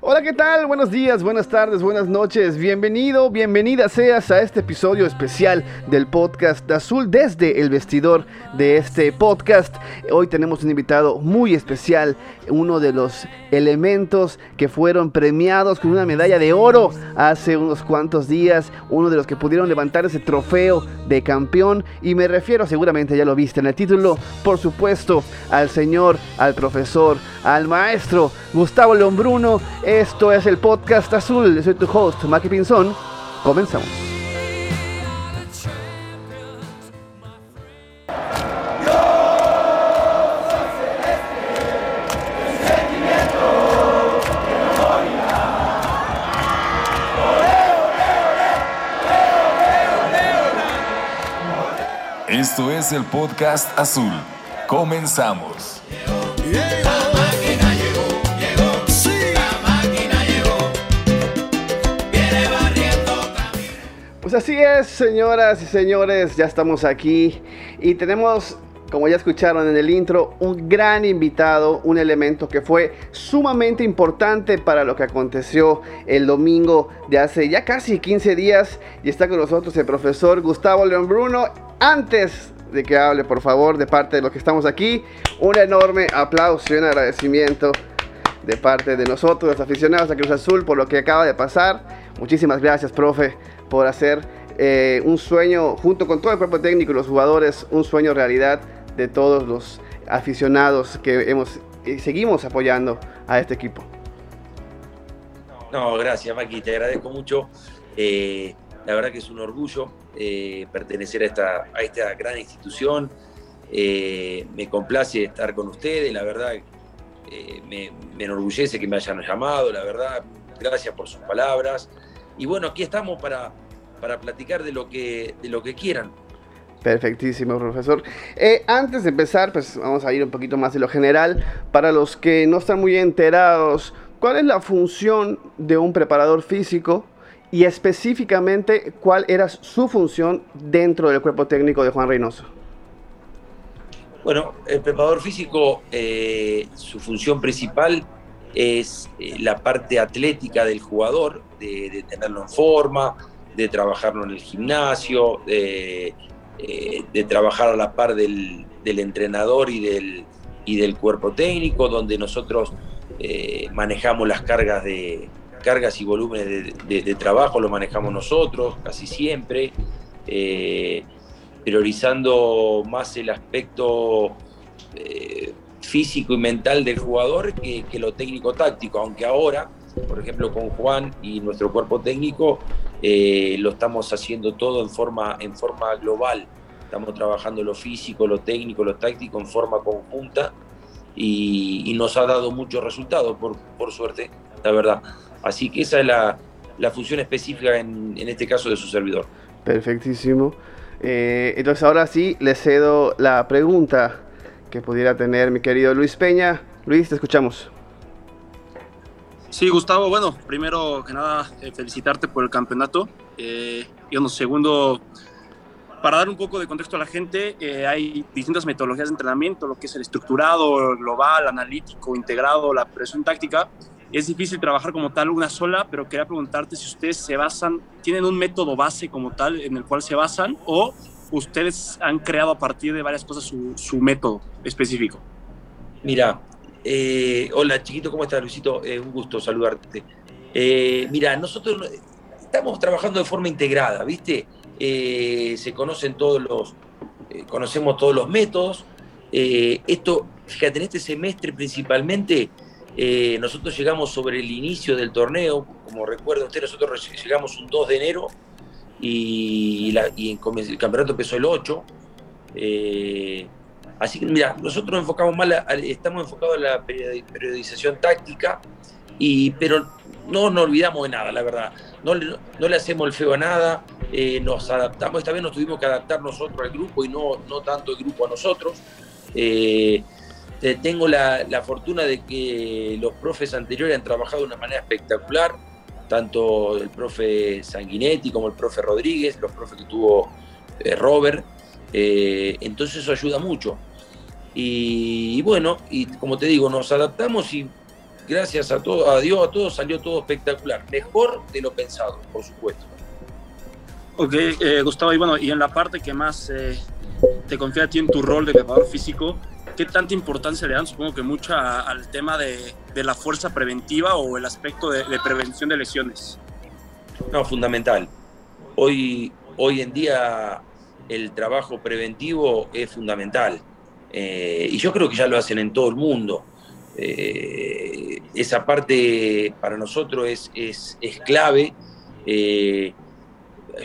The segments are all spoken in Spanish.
Hola, ¿qué tal? Buenos días, buenas tardes, buenas noches. Bienvenido, bienvenida seas a este episodio especial del podcast Azul desde el vestidor de este podcast. Hoy tenemos un invitado muy especial, uno de los elementos que fueron premiados con una medalla de oro hace unos cuantos días, uno de los que pudieron levantar ese trofeo de campeón y me refiero seguramente ya lo viste en el título, por supuesto, al señor, al profesor, al maestro Gustavo León Bruno esto es el podcast azul. soy tu host, Maki Pinzón. Comenzamos. Esto es el podcast azul. Comenzamos. Pues así es, señoras y señores, ya estamos aquí y tenemos, como ya escucharon en el intro, un gran invitado, un elemento que fue sumamente importante para lo que aconteció el domingo de hace ya casi 15 días y está con nosotros el profesor Gustavo León Bruno. Antes de que hable, por favor, de parte de los que estamos aquí, un enorme aplauso y un agradecimiento de parte de nosotros, los aficionados a Cruz Azul, por lo que acaba de pasar. Muchísimas gracias, profe por hacer eh, un sueño, junto con todo el cuerpo técnico y los jugadores, un sueño realidad de todos los aficionados que hemos y seguimos apoyando a este equipo. No, gracias Maki, te agradezco mucho. Eh, la verdad que es un orgullo eh, pertenecer a esta, a esta gran institución. me complace estar con ustedes, la verdad me, me enorgullece que me hayan llamado, la verdad, gracias por sus palabras. Y bueno, aquí estamos para, para platicar de lo que, de lo que quieran. Perfectísimo, profesor. Eh, antes de empezar, pues vamos a ir un poquito más de lo general. Para los que no están muy enterados, ¿cuál es la función de un preparador físico? Y específicamente, ¿cuál era su función dentro del cuerpo técnico de Juan Reynoso? Bueno, el preparador físico, eh, su función principal es eh, la parte atlética del jugador, de, tenerlo en forma, de trabajarlo en el gimnasio, de, eh, trabajar a la par del, entrenador y del, cuerpo técnico, donde nosotros eh, manejamos las cargas de cargas y volúmenes de, trabajo, lo manejamos nosotros casi siempre, priorizando más el aspecto físico y mental del jugador que, lo técnico-táctico, aunque ahora, por ejemplo, con Juan y nuestro cuerpo técnico, eh, lo estamos haciendo todo en forma, en forma global. Estamos trabajando lo físico, lo técnico, lo táctico en forma conjunta y, nos ha dado muchos resultados, por, por, suerte, la verdad. Así que esa es la, la función específica en, en, este caso de su servidor. Perfectísimo. Eh, entonces ahora sí le cedo la pregunta que pudiera tener mi querido Luis Peña. Luis, te escuchamos. Sí, Gustavo, bueno, primero que nada, eh, felicitarte por el campeonato. Eh, y bueno, segundo, para dar un poco de contexto a la gente, eh, hay distintas metodologías de entrenamiento, lo que es el estructurado, global, analítico, integrado, la presión táctica. Es difícil trabajar como tal una sola, pero quería preguntarte si ustedes se basan, tienen un método base como tal en el cual se basan o ustedes han creado a partir de varias cosas su, método específico. Mira, eh, hola chiquito, ¿cómo estás Luisito? Eh, un gusto saludarte. Eh, mira, nosotros estamos trabajando de forma integrada, ¿viste? se conocen todos los, conocemos todos los métodos. esto, fíjate, en este semestre principalmente, nosotros llegamos sobre el inicio del torneo, como recuerda usted, nosotros llegamos un 2 de enero y, el campeonato empezó el 8. Eh, así que, mira, nosotros enfocamos más, estamos enfocados en la periodización táctica, y, pero no nos olvidamos de nada, la verdad. No, no le hacemos el feo a nada, eh, nos adaptamos. Esta vez nos tuvimos que adaptar nosotros al grupo y no, no tanto el grupo a nosotros. Eh, tengo la, la, fortuna de que los profes anteriores han trabajado de una manera espectacular tanto el profe Sanguinetti como el profe Rodríguez, los profes que tuvo eh, Robert. Entonces eso ayuda mucho. Y, bueno, y como te digo, nos adaptamos y gracias a todo, a Dios, a todos salió todo espectacular. Mejor de lo pensado, por supuesto. Ok, eh, Gustavo, y bueno, y en la parte que más eh, te confía a ti en tu rol de preparador físico, ¿qué tanta importancia le dan? Supongo que mucha al tema de, de la fuerza preventiva o el aspecto de, de, prevención de lesiones. No, fundamental. Hoy, hoy en día el trabajo preventivo es fundamental. Eh, y yo creo que ya lo hacen en todo el mundo. Eh, esa parte para nosotros es, es, es clave. Eh,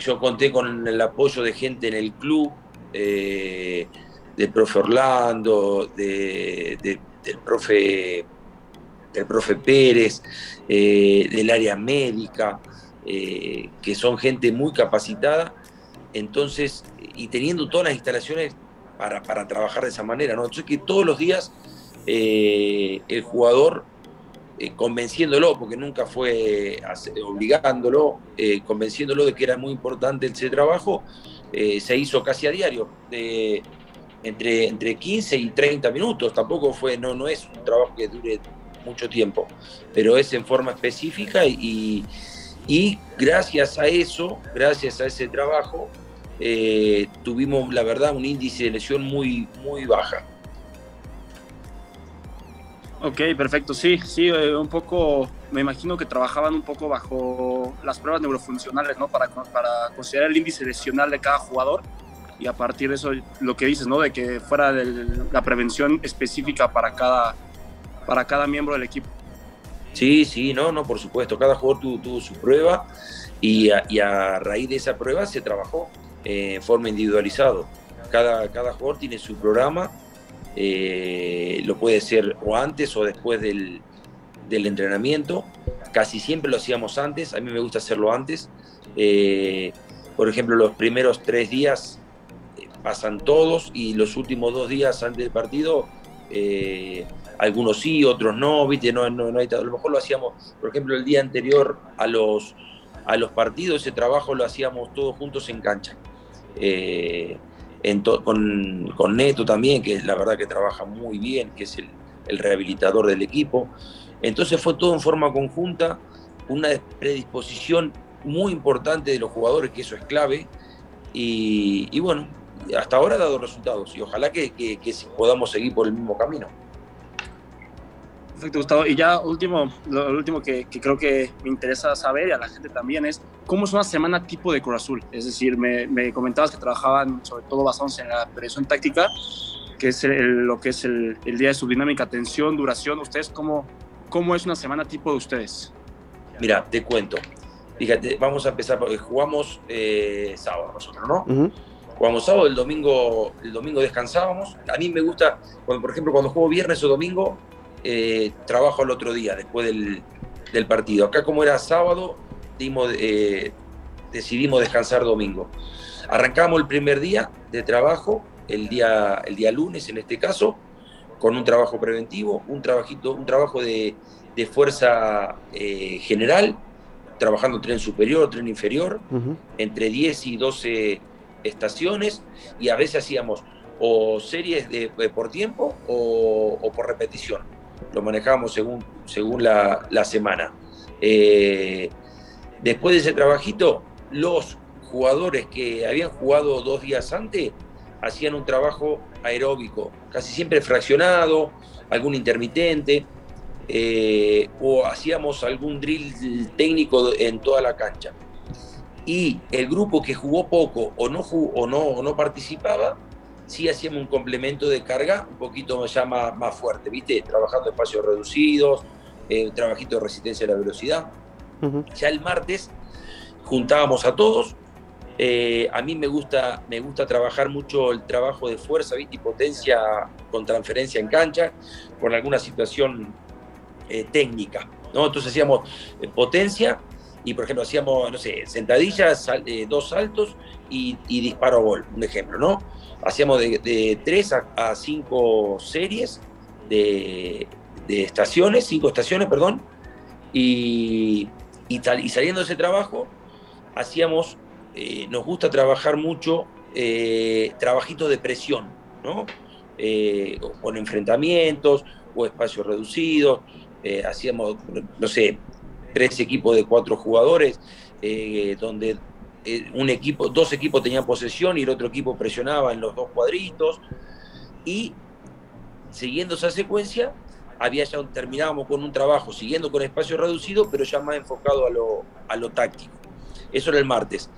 yo conté con el apoyo de gente en el club, del profe Orlando, de, de, del, profe, del profe Pérez, del área médica, que son gente muy capacitada. Entonces, y teniendo todas las instalaciones para, para trabajar de esa manera, ¿no? Entonces que todos los días eh, el jugador eh, convenciéndolo, porque nunca fue obligándolo, eh, convenciéndolo de que era muy importante ese trabajo, se hizo casi a diario, entre, entre 15 y 30 minutos, tampoco fue, no, no es un trabajo que dure mucho tiempo, pero es en forma específica y, y gracias a eso, gracias a ese trabajo, eh, tuvimos, la verdad, un índice de lesión muy, muy baja. Ok, perfecto. Sí, sí, eh, un poco, me imagino que trabajaban un poco bajo las pruebas neurofuncionales, ¿no? Para, para considerar el índice lesional de cada jugador y a partir de eso, lo que dices, ¿no? De que fuera de la prevención específica para cada, para cada miembro del equipo. Sí, sí, no, no, por supuesto. Cada jugador tuvo, tuvo su prueba y a, y a, raíz de esa prueba se trabajó en forma individualizado. Cada, cada jugador tiene su programa eh, lo puede ser o antes o después del, del, entrenamiento. Casi siempre lo hacíamos antes, a mí me gusta hacerlo antes. Eh, por ejemplo, los primeros tres días eh, pasan todos y los últimos dos días antes del partido, eh, algunos sí, otros no, ¿viste? No, no, no hay, a lo mejor lo hacíamos, por ejemplo, el día anterior a los, a los partidos, ese trabajo lo hacíamos todos juntos en cancha. Eh, con, con, Neto también, que la verdad que trabaja muy bien, que es el, el, rehabilitador del equipo. Entonces fue todo en forma conjunta, una predisposición muy importante de los jugadores, que eso es clave, y, y bueno, hasta ahora ha dado resultados y ojalá que, que, que podamos seguir por el mismo camino. Perfecto, Gustavo. Y ya último, lo último que, que, creo que me interesa saber y a la gente también es cómo es una semana tipo de Cruz Azul. Es decir, me, me comentabas que trabajaban sobre todo basados en la presión táctica, que es el, lo que es el, el, día de su dinámica, tensión, duración. ¿Ustedes cómo, cómo es una semana tipo de ustedes? Mira, te cuento. Fíjate, vamos a empezar porque jugamos eh, sábado nosotros, ¿no? Uh -huh. Jugamos sábado, el domingo, el domingo descansábamos. A mí me gusta, cuando, por ejemplo, cuando juego viernes o domingo, eh, trabajo al otro día, después del, del, partido. Acá como era sábado, dimos, eh, decidimos descansar domingo. Arrancamos el primer día de trabajo, el día, el día lunes en este caso, con un trabajo preventivo, un, trabajito, un trabajo de, de fuerza eh, general, trabajando tren superior, tren inferior, uh -huh. entre 10 y 12 estaciones, y a veces hacíamos o series de, por tiempo o, o por repetición lo manejamos según, según la, la semana. Eh, después de ese trabajito, los jugadores que habían jugado dos días antes hacían un trabajo aeróbico, casi siempre fraccionado, algún intermitente, eh, o hacíamos algún drill técnico en toda la cancha. Y el grupo que jugó poco o no, o no, o no participaba, sí hacíamos un complemento de carga un poquito ya más, más fuerte, ¿viste? Trabajando espacios reducidos, eh, trabajito de resistencia a la velocidad. Uh -huh. Ya el martes juntábamos a todos. Eh, a mí me gusta, me gusta trabajar mucho el trabajo de fuerza ¿viste? y potencia con transferencia en cancha por alguna situación eh, técnica. ¿no? Entonces hacíamos eh, potencia y, por ejemplo, hacíamos, no sé, sentadillas, dos saltos y, y disparo a gol, un ejemplo, ¿no? Hacíamos de, 3 a, 5 series de, estaciones, 5 estaciones, perdón, y, saliendo de ese trabajo, hacíamos, eh, nos gusta trabajar mucho eh, trabajitos de presión, ¿no? Eh, con enfrentamientos o espacios reducidos, hacíamos, no sé, tres equipos de cuatro jugadores, donde un equipo, dos equipos tenían posesión y el otro equipo presionaba en los dos cuadritos. Y siguiendo esa secuencia, había ya terminábamos con un trabajo siguiendo con espacio reducido, pero ya más enfocado a lo, a lo táctico. Eso era el martes.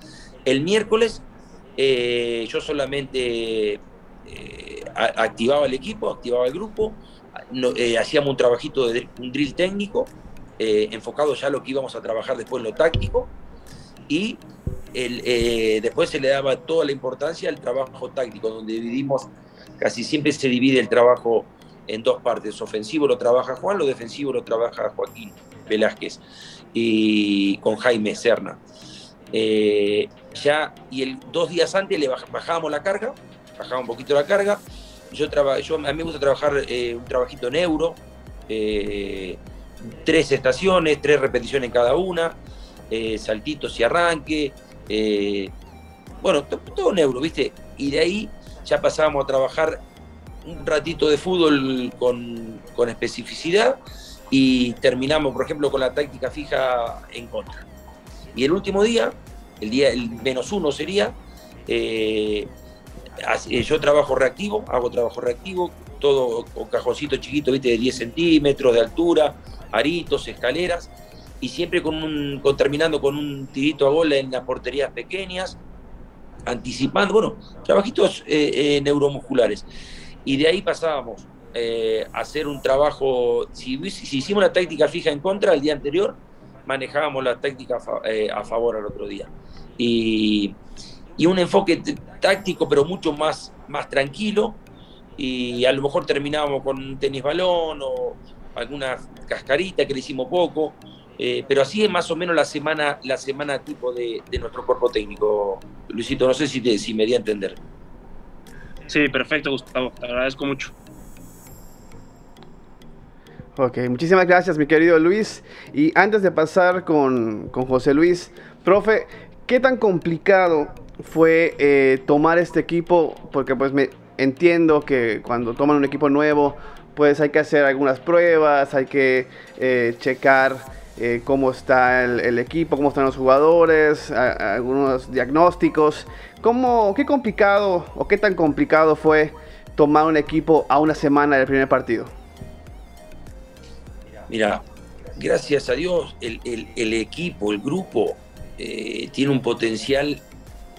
El miércoles eh, yo solamente eh, activaba el equipo, activaba el grupo, eh, hacíamos un trabajito de un drill técnico, enfocado ya a lo que íbamos a trabajar después en lo táctico, y después se le daba toda la importancia al trabajo táctico, donde dividimos, casi siempre se divide el trabajo en dos partes. Ofensivo lo trabaja Juan, lo defensivo lo trabaja Joaquín Velázquez y con Jaime Serna. Eh, ya, y el, dos días antes le bajábamos la carga, bajaba un poquito la carga. Yo, yo a mí me gusta trabajar eh, un trabajito neuro, eh, tres estaciones, tres repeticiones en cada una, saltitos y arranque, bueno, todo neuro, ¿viste? Y de ahí ya pasábamos a trabajar un ratito de fútbol con, con especificidad y terminamos, por ejemplo, con la táctica fija en contra. Y el último día, el día el menos uno sería, eh, eh, yo trabajo reactivo, hago trabajo reactivo, todo con cajoncito chiquito, ¿viste? de 10 centímetros de altura, aritos, escaleras, y siempre con un, con, terminando con un tirito a bola en las porterías pequeñas, anticipando, bueno, trabajitos eh, neuromusculares. Y de ahí pasábamos a hacer un trabajo, si, si hicimos una táctica fija en contra el día anterior, manejábamos la táctica eh, a favor al otro día. Y, un enfoque táctico, pero mucho más, más tranquilo. Y a lo mejor terminábamos con un tenis balón o alguna cascarita que le hicimos poco. Eh, pero así es más o menos la semana, la semana tipo de, nuestro cuerpo técnico. Luisito, no sé si, te, si me di a entender. Sí, perfecto, Gustavo. Te agradezco mucho. Ok, muchísimas gracias mi querido Luis. Y antes de pasar con, José Luis, profe, ¿qué tan complicado fue eh, tomar este equipo? Porque pues me entiendo que cuando toman un equipo nuevo, pues hay que hacer algunas pruebas, hay que eh, checar eh, cómo está el, equipo, cómo están los jugadores, algunos diagnósticos. ¿Cómo, ¿Qué complicado o qué tan complicado fue tomar un equipo a una semana del primer partido? Mira, gracias a Dios, el, equipo, el grupo, eh, tiene un potencial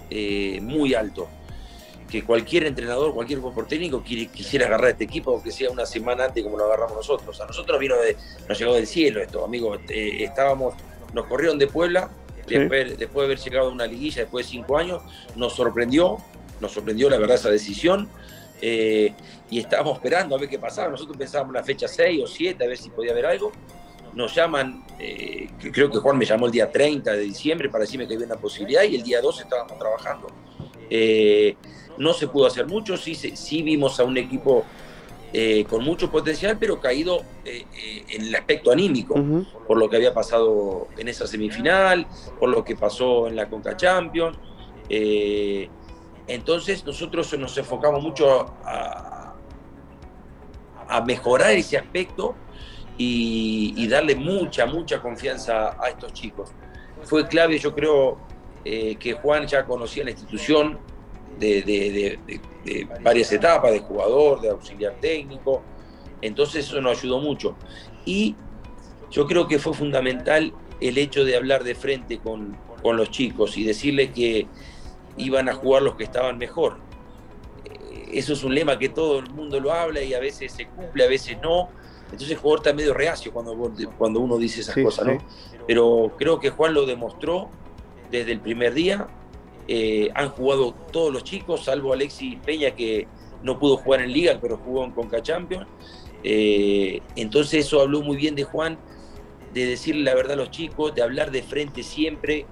eh, muy alto. Que cualquier entrenador, cualquier cuerpo técnico quisiera agarrar este equipo, aunque sea una semana antes como lo agarramos nosotros. A nosotros vino de, nos llegó del cielo esto, amigos. Eh, estábamos, nos corrieron de Puebla, después, de haber llegado a una liguilla después de cinco años, nos sorprendió, nos sorprendió la verdad esa decisión. Eh, y estábamos esperando a ver qué pasaba. Nosotros pensábamos la fecha 6 o 7, a ver si podía haber algo. Nos llaman, eh, creo que Juan me llamó el día 30 de diciembre para decirme que había una posibilidad y el día 2 estábamos trabajando. Eh, no se pudo hacer mucho, sí, sí vimos a un equipo con mucho potencial, pero caído en el aspecto anímico, por lo que había pasado en esa semifinal, por lo que pasó en la Conca Champions. Entonces nosotros nos enfocamos mucho a, mejorar ese aspecto y, darle mucha, mucha confianza a estos chicos. Fue clave, yo creo, eh, que Juan ya conocía la institución de, varias etapas, de jugador, de auxiliar técnico, entonces eso nos ayudó mucho. Y yo creo que fue fundamental el hecho de hablar de frente con, con los chicos y decirles que iban a jugar los que estaban mejor. Eh, eso es un lema que todo el mundo lo habla y a veces se cumple, a veces no. Entonces el jugador está medio reacio cuando, cuando uno dice esas cosas, ¿no? Pero creo que Juan lo demostró desde el primer día. Eh, han jugado todos los chicos, salvo Alexis Peña que no pudo jugar en Liga, pero jugó en Conca Champions. Eh, entonces eso habló muy bien de Juan, de decirle la verdad a los chicos, de hablar de frente siempre,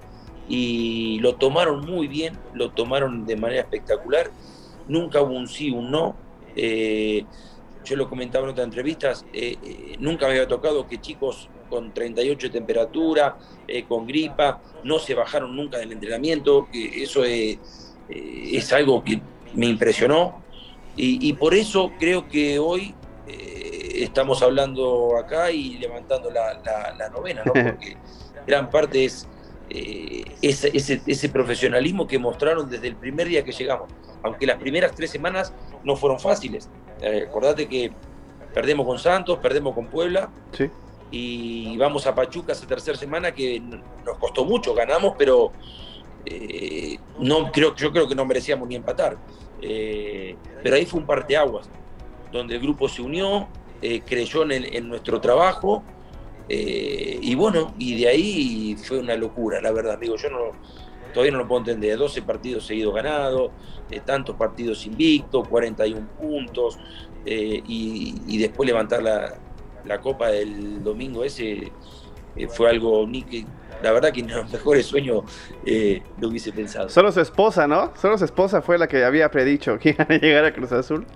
y lo tomaron muy bien, lo tomaron de manera espectacular. Nunca hubo un sí, un no. Eh, yo lo comentaba en otras entrevistas, nunca me había tocado que chicos con 38 de temperatura, con gripa, no se bajaron nunca del entrenamiento, eso es, es, algo que me impresionó y, por eso creo que hoy estamos hablando acá y levantando la, novena, ¿no? Porque gran parte es eh, ese, ese, profesionalismo que mostraron desde el primer día que llegamos. Aunque las primeras tres semanas no fueron fáciles. Eh, acordate que perdemos con Santos, perdemos con Puebla. Y vamos a Pachuca esa tercera semana que nos costó mucho, ganamos, pero eh, no, creo, yo creo que no merecíamos ni empatar. pero ahí fue un parteaguas, donde el grupo se unió, creyó en, en nuestro trabajo eh, y bueno, y de ahí fue una locura, la verdad, amigo. Yo no, todavía no lo puedo entender. 12 partidos seguidos ganados, eh, tantos partidos invictos, 41 puntos, eh, y, después levantar la, copa del domingo ese fue algo ni que. La verdad que en los mejores sueños lo hubiese pensado. Solo su esposa, ¿no? Solo su esposa fue la que había predicho que iban a llegar a Cruz Azul.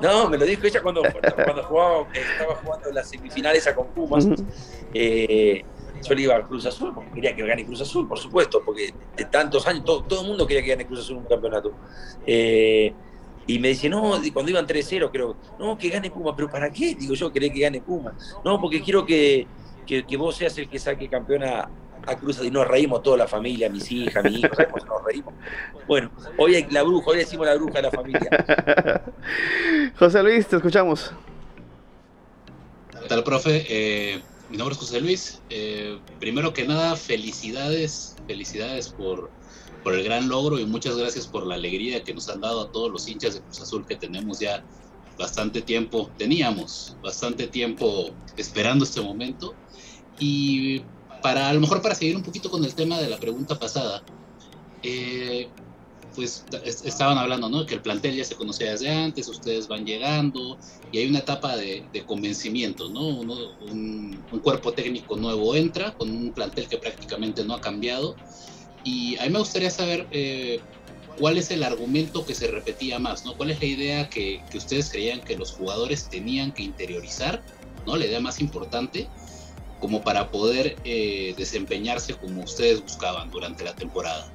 No, me lo dijo ella cuando, cuando jugaba, estaba jugando las semifinales a con Pumas. Eh, yo le iba a Cruz Azul, porque quería que gane Cruz Azul, por supuesto, porque de tantos años todo, el mundo quería que gane Cruz Azul un campeonato. Eh, y me dice, no, cuando iban 3-0, creo, no, que gane Puma, pero ¿para qué? Digo yo, quería que gane Puma. No, porque quiero que, que, que vos seas el que saque campeona a Cruz y nos reímos toda la familia, mis hijas, mis hijos, nos reímos. Bueno, hoy la bruja, hoy decimos la bruja de la familia. José Luis, te escuchamos. ¿Qué tal, profe? Eh, mi nombre es José Luis. Eh, primero que nada, felicidades, felicidades por, por el gran logro y muchas gracias por la alegría que nos han dado a todos los hinchas de Cruz Azul que tenemos ya bastante tiempo, teníamos bastante tiempo esperando este momento. Y para a lo mejor para seguir un poquito con el tema de la pregunta pasada, eh, pues estaban hablando, ¿no? Que el plantel ya se conocía desde antes, ustedes van llegando y hay una etapa de, convencimiento, ¿no? un, cuerpo técnico nuevo entra con un plantel que prácticamente no ha cambiado y a mí me gustaría saber eh, cuál es el argumento que se repetía más, ¿no? ¿Cuál es la idea que, que ustedes creían que los jugadores tenían que interiorizar, ¿no? La idea más importante como para poder eh, desempeñarse como ustedes buscaban durante la temporada.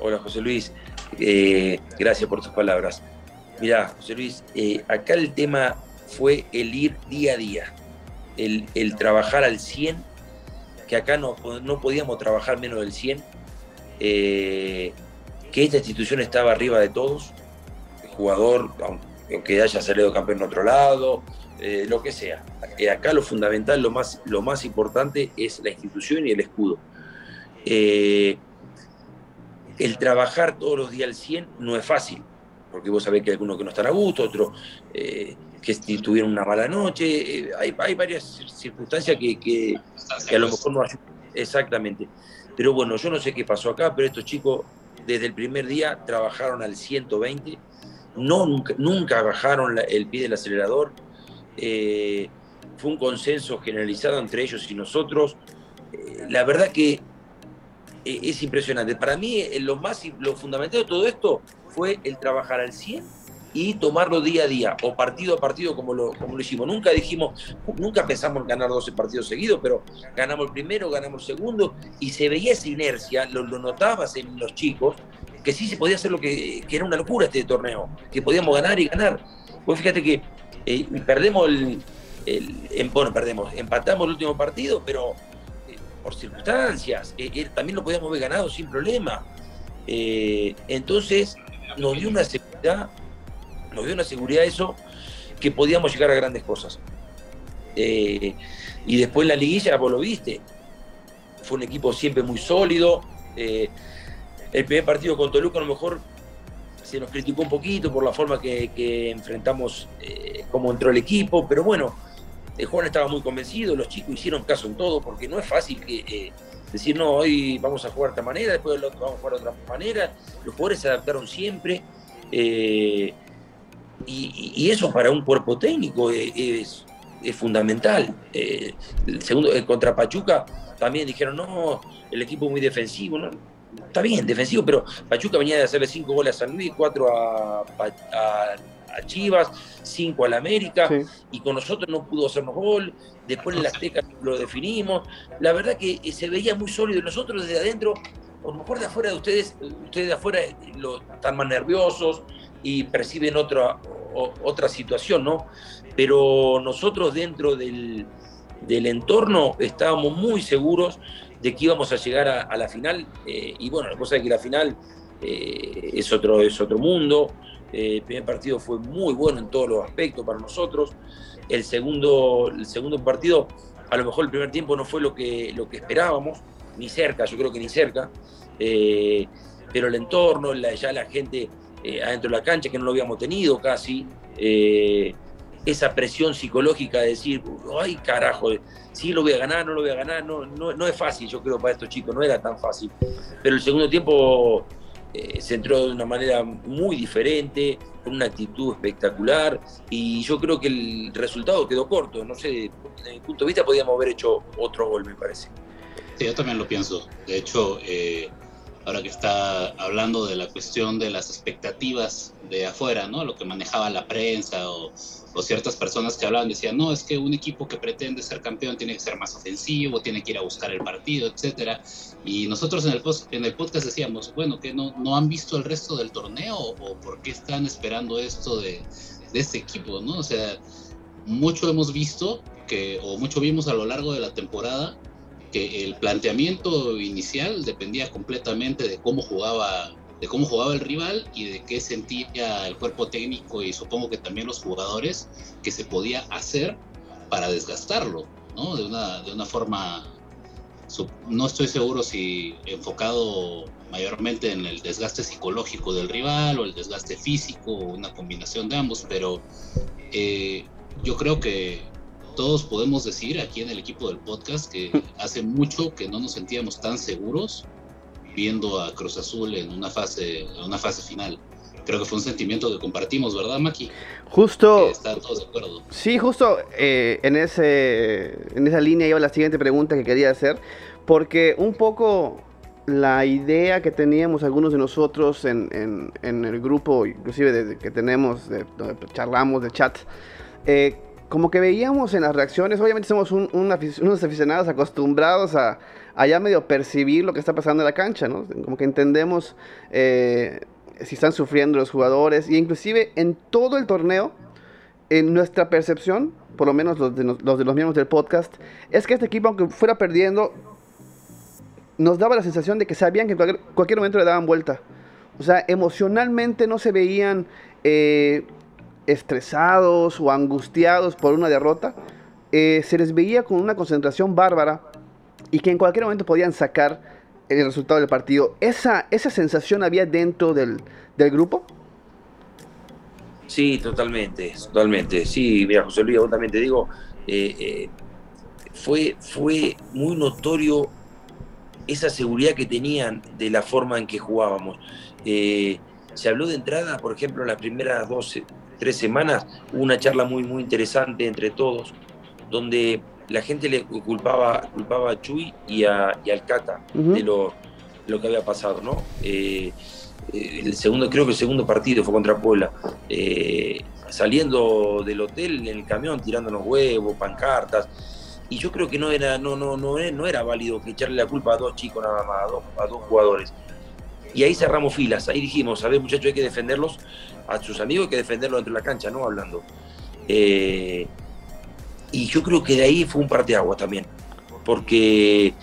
Hola José Luis, eh, gracias por tus palabras. Mira, José Luis, acá el tema fue el ir día a día, el, trabajar al 100, que acá no, no podíamos trabajar menos del 100, que esta institución estaba arriba de todos, el jugador, aunque haya salido campeón en otro lado, eh, lo que sea. Eh, acá lo fundamental, lo más, lo más importante es la institución y el escudo. Eh, el trabajar todos los días al 100 no es fácil, porque vos sabés que hay algunos que no están a gusto, otros que tuvieron una mala noche, hay, hay, varias circunstancias que, a lo mejor no ayudan. Exactamente. Pero bueno, yo no sé qué pasó acá, pero estos chicos desde el primer día trabajaron al 120, no, nunca, bajaron el pie del acelerador, eh, fue un consenso generalizado entre ellos y nosotros. Eh, la verdad que eh, es impresionante. Para mí lo más lo fundamental de todo esto fue el trabajar al 100 y tomarlo día a día o partido a partido como lo, como lo hicimos. Nunca dijimos, nunca pensamos en ganar 12 partidos seguidos, pero ganamos el primero, ganamos el segundo y se veía esa inercia, lo, notabas en los chicos, que sí se podía hacer lo que, que era una locura este torneo, que podíamos ganar y ganar. Pues fíjate que eh, perdemos el, bueno, perdemos, empatamos el último partido, pero eh, por circunstancias, eh, también lo podíamos haber ganado sin problema. entonces nos dio una seguridad, nos dio una seguridad eso que podíamos llegar a grandes cosas. y después la liguilla, vos lo viste, fue un equipo siempre muy sólido. el primer partido con Toluca a lo mejor se nos criticó un poquito por la forma que, enfrentamos eh, cómo entró el equipo, pero bueno, el eh, Juan estaba muy convencido, los chicos hicieron caso en todo, porque no es fácil eh, decir, no, hoy vamos a jugar de esta manera, después vamos a jugar de otra manera, los jugadores se adaptaron siempre, y, eso para un cuerpo técnico es, fundamental. el segundo, contra Pachuca también dijeron, no, el equipo muy defensivo, ¿no? está bien, defensivo, pero Pachuca venía de hacerle cinco goles a San Luis, cuatro a, Chivas, cinco al América, y con nosotros no pudo hacernos gol, después en la Azteca lo definimos, la verdad que eh, se veía muy sólido, nosotros desde adentro, a lo mejor de afuera de ustedes, ustedes de afuera eh, lo, están más nerviosos y perciben otra, otra situación, ¿no? pero nosotros dentro del, entorno estábamos muy seguros de que íbamos a llegar a, la final. Eh, y bueno, la cosa es que la final eh, es, otro, es otro mundo. Eh, el primer partido fue muy bueno en todos los aspectos para nosotros. El segundo, el segundo partido, a lo mejor el primer tiempo no fue lo que, lo que esperábamos, ni cerca, yo creo que ni cerca. pero el entorno, ya la gente adentro de la cancha, que no lo habíamos tenido casi esa presión psicológica de decir, ay carajo, sí lo voy a ganar, no lo voy a ganar, no, no, es fácil, yo creo, para estos chicos, no era tan fácil. Pero el segundo tiempo eh, se entró de una manera muy diferente, con una actitud espectacular, y yo creo que el resultado quedó corto, no sé, desde mi punto de vista podíamos haber hecho otro gol, me parece. Sí, yo también lo pienso. De hecho, eh, ahora que está hablando de la cuestión de las expectativas de afuera, ¿no? Lo que manejaba la prensa o, ciertas personas que hablaban decían, no, es que un equipo que pretende ser campeón tiene que ser más ofensivo, tiene que ir a buscar el partido, etcétera. Y nosotros en el, post, en el podcast decíamos, bueno, que no, no han visto el resto del torneo o por qué están esperando esto de, de este equipo, ¿no? O sea, mucho hemos visto que, o mucho vimos a lo largo de la temporada que el planteamiento inicial dependía completamente de cómo jugaba de cómo jugaba el rival y de qué sentía el cuerpo técnico y supongo que también los jugadores que se podía hacer para desgastarlo, ¿no? De una, de una forma, no estoy seguro si enfocado mayormente en el desgaste psicológico del rival o el desgaste físico o una combinación de ambos, pero eh, yo creo que todos podemos decir aquí en el equipo del podcast que hace mucho que no nos sentíamos tan seguros viendo a Cruz Azul en una fase, en una fase final. Creo que fue un sentimiento que compartimos, ¿verdad, Maki? Justo. Están todos de acuerdo. Sí, justo eh, en, ese, en esa línea iba la siguiente pregunta que quería hacer, porque un poco la idea que teníamos algunos de nosotros en, en, el grupo, inclusive desde que tenemos, de, charlamos de chat, eh, como que veíamos en las reacciones, obviamente somos unos aficionados acostumbrados a, ya medio percibir lo que está pasando en la cancha, ¿no? Como que entendemos eh, si están sufriendo los jugadores, y inclusive en todo el torneo, en nuestra percepción, por lo menos los de los, de los miembros del podcast, es que este equipo, aunque fuera perdiendo, nos daba la sensación de que sabían que en cualquier, momento le daban vuelta. O sea, emocionalmente no se veían eh, estresados o angustiados por una derrota, eh, se les veía con una concentración bárbara y que en cualquier momento podían sacar el resultado del partido. ¿Esa, esa sensación había dentro del, grupo? Sí, totalmente, totalmente. Sí, mira, José Luis, vos también te digo, eh, eh, fue, fue muy notorio esa seguridad que tenían de la forma en que jugábamos. se habló de entrada, por ejemplo, en las primeras 12, tres semanas, hubo una charla muy, muy interesante entre todos, donde la gente le culpaba, culpaba a Chuy y, a, al Cata de lo, lo, que había pasado, ¿no? Eh, eh, el segundo, creo que el segundo partido fue contra Puebla. Eh, saliendo del hotel en el camión, tirando los huevos, pancartas. Y yo creo que no era, no, no, no, no era válido que echarle la culpa a dos chicos nada más, a dos, a dos jugadores. Y ahí cerramos filas, ahí dijimos, a ver muchachos, hay que defenderlos a sus amigos, hay que defenderlos dentro de la cancha, ¿no? Hablando. Eh, y yo creo que de ahí fue un parteaguas también, porque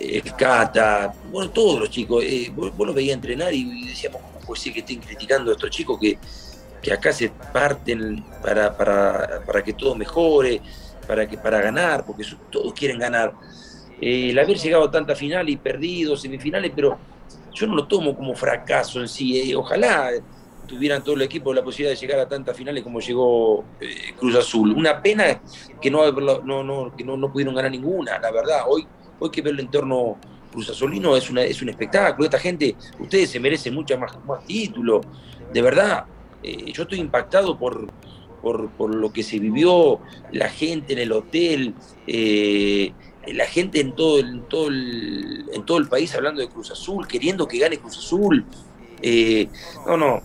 el Cata, bueno, todos los chicos, eh, vos, lo veías entrenar y decíamos, ¿cómo puede ser que estén criticando a estos chicos que, que acá se parten para, para, para, que todo mejore, para, que, para ganar, porque todos quieren ganar? Eh, el haber llegado a tanta final y perdido semifinales, pero yo no lo tomo como fracaso en sí. Eh, ojalá tuvieran todo el equipo la posibilidad de llegar a tantas finales como llegó eh, Cruz Azul. Una pena que no, no, que no, pudieron ganar ninguna, la verdad. Hoy, hoy que ver el entorno Cruz Azulino es, una, es un espectáculo. Esta gente, ustedes se merecen muchas más, más títulos. De verdad, eh, yo estoy impactado por, por, lo que se vivió, la gente en el hotel la gente en todo, el, todo el, en todo el país hablando de Cruz Azul, queriendo que gane Cruz Azul. Eh, no, no,